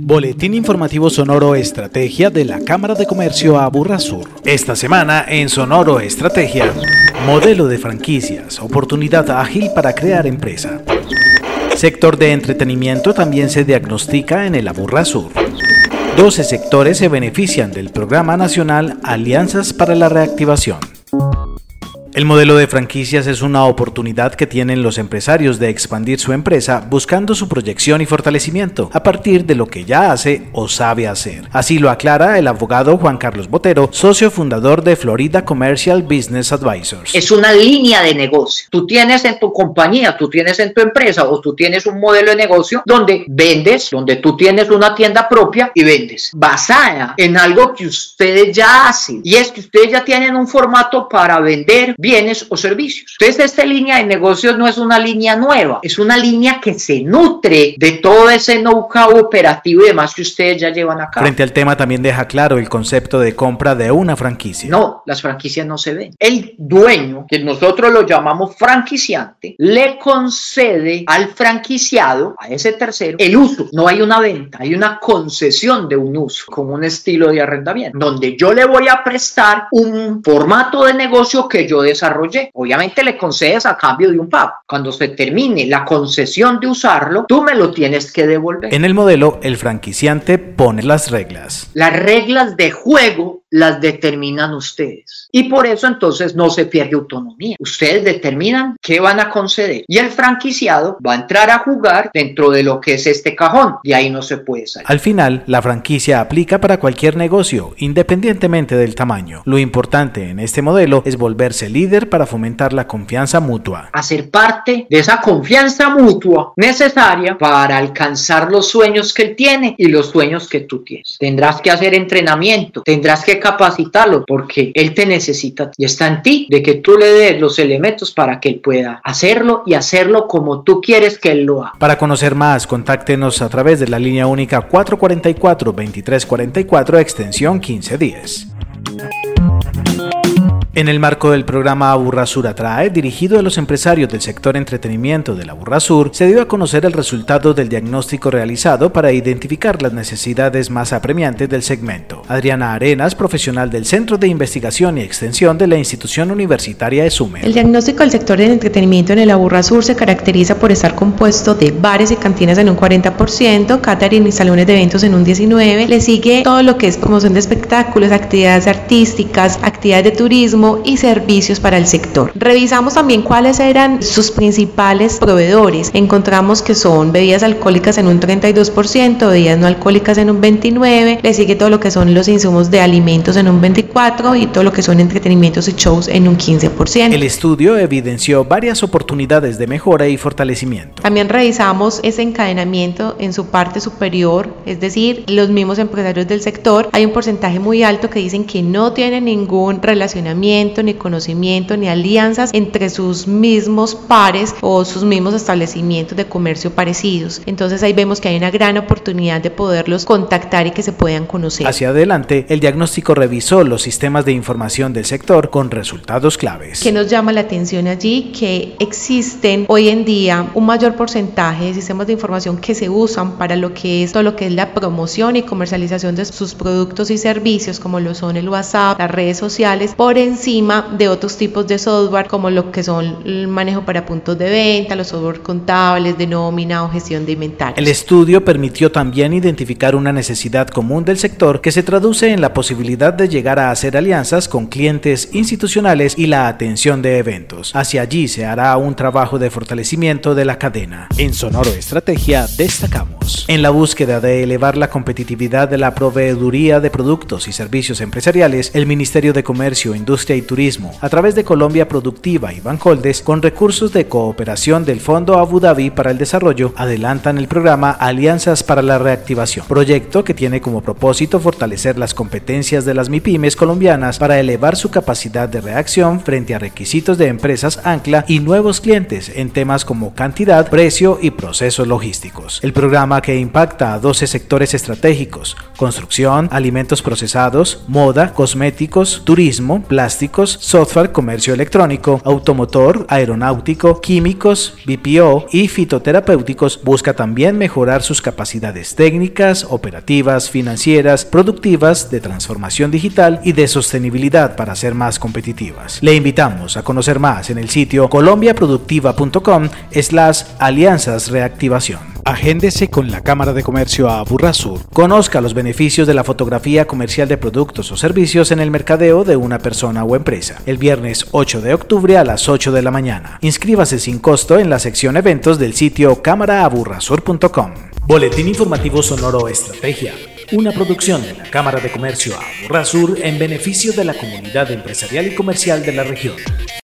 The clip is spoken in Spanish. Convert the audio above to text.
Boletín informativo Sonoro Estrategia de la Cámara de Comercio Aburra Sur. Esta semana en Sonoro Estrategia, modelo de franquicias, oportunidad ágil para crear empresa. Sector de entretenimiento también se diagnostica en el Aburra Sur. 12 sectores se benefician del Programa Nacional Alianzas para la Reactivación. El modelo de franquicias es una oportunidad que tienen los empresarios de expandir su empresa buscando su proyección y fortalecimiento a partir de lo que ya hace o sabe hacer. Así lo aclara el abogado Juan Carlos Botero, socio fundador de Florida Commercial Business Advisors. Es una línea de negocio. Tú tienes en tu compañía, tú tienes en tu empresa o tú tienes un modelo de negocio donde vendes, donde tú tienes una tienda propia y vendes, basada en algo que ustedes ya hacen. Y es que ustedes ya tienen un formato para vender bienes o servicios. Entonces, esta línea de negocios no es una línea nueva, es una línea que se nutre de todo ese know-how operativo y demás que ustedes ya llevan a cabo. Frente al tema también deja claro el concepto de compra de una franquicia. No, las franquicias no se ven. El dueño, que nosotros lo llamamos franquiciante, le concede al franquiciado, a ese tercero, el uso. No hay una venta, hay una concesión de un uso, como un estilo de arrendamiento, donde yo le voy a prestar un formato de negocio que yo desarrollé. Obviamente le concedes a cambio de un pago. Cuando se termine la concesión de usarlo, tú me lo tienes que devolver. En el modelo, el franquiciante pone las reglas. Las reglas de juego las determinan ustedes. Y por eso entonces no se pierde autonomía. Ustedes determinan qué van a conceder. Y el franquiciado va a entrar a jugar dentro de lo que es este cajón. Y ahí no se puede salir. Al final, la franquicia aplica para cualquier negocio, independientemente del tamaño. Lo importante en este modelo es volverse líder para fomentar la confianza mutua. Hacer parte de esa confianza mutua necesaria para alcanzar los sueños que él tiene y los sueños que tú tienes. Tendrás que hacer entrenamiento, tendrás que capacitarlo porque él te necesita y está en ti de que tú le des los elementos para que él pueda hacerlo y hacerlo como tú quieres que él lo haga. Para conocer más, contáctenos a través de la línea única 444-2344 extensión 1510. En el marco del programa Aburrasur Atrae, dirigido a los empresarios del sector entretenimiento de la Aburrasur, se dio a conocer el resultado del diagnóstico realizado para identificar las necesidades más apremiantes del segmento. Adriana Arenas, profesional del Centro de Investigación y Extensión de la institución universitaria ESUME. El diagnóstico del sector del entretenimiento en el Aburrasur se caracteriza por estar compuesto de bares y cantinas en un 40%, catering y salones de eventos en un 19%, le sigue todo lo que es promoción de espectáculos, actividades artísticas, actividades de turismo, y servicios para el sector. Revisamos también cuáles eran sus principales proveedores. Encontramos que son bebidas alcohólicas en un 32%, bebidas no alcohólicas en un 29%, le sigue todo lo que son los insumos de alimentos en un 24% y todo lo que son entretenimientos y shows en un 15%. El estudio evidenció varias oportunidades de mejora y fortalecimiento. También revisamos ese encadenamiento en su parte superior, es decir, los mismos empresarios del sector. Hay un porcentaje muy alto que dicen que no tienen ningún relacionamiento ni conocimiento, ni alianzas entre sus mismos pares o sus mismos establecimientos de comercio parecidos. Entonces ahí vemos que hay una gran oportunidad de poderlos contactar y que se puedan conocer. Hacia adelante, el diagnóstico revisó los sistemas de información del sector con resultados claves. ¿Qué nos llama la atención allí? Que existen hoy en día un mayor porcentaje de sistemas de información que se usan para lo que es todo lo que es la promoción y comercialización de sus productos y servicios, como lo son el WhatsApp, las redes sociales, por encima de otros tipos de software como lo que son el manejo para puntos de venta, los software contables, de nómina o gestión de inventario. El estudio permitió también identificar una necesidad común del sector que se traduce en la posibilidad de llegar a hacer alianzas con clientes institucionales y la atención de eventos. Hacia allí se hará un trabajo de fortalecimiento de la cadena. En Sonoro Estrategia destacamos en la búsqueda de elevar la competitividad de la proveeduría de productos y servicios empresariales, el Ministerio de Comercio, Industria y Turismo, a través de Colombia Productiva y Bancoldes, con recursos de cooperación del Fondo Abu Dhabi para el Desarrollo, adelantan el programa Alianzas para la Reactivación, proyecto que tiene como propósito fortalecer las competencias de las MIPIMES colombianas para elevar su capacidad de reacción frente a requisitos de empresas ancla y nuevos clientes en temas como cantidad, precio y procesos logísticos. El programa que impacta a 12 sectores estratégicos, construcción, alimentos procesados, moda, cosméticos, turismo, plástico, software, comercio electrónico, automotor, aeronáutico, químicos, BPO y fitoterapéuticos, busca también mejorar sus capacidades técnicas, operativas, financieras, productivas, de transformación digital y de sostenibilidad para ser más competitivas. Le invitamos a conocer más en el sitio colombiaproductiva.com slash alianzas reactivación. Agéndese con la Cámara de Comercio a Burrasur. Conozca los beneficios de la fotografía comercial de productos o servicios en el mercadeo de una persona o empresa. El viernes 8 de octubre a las 8 de la mañana. Inscríbase sin costo en la sección eventos del sitio cámaraaburrasur.com. Boletín informativo Sonoro Estrategia. Una producción de la Cámara de Comercio a Burrasur en beneficio de la comunidad empresarial y comercial de la región.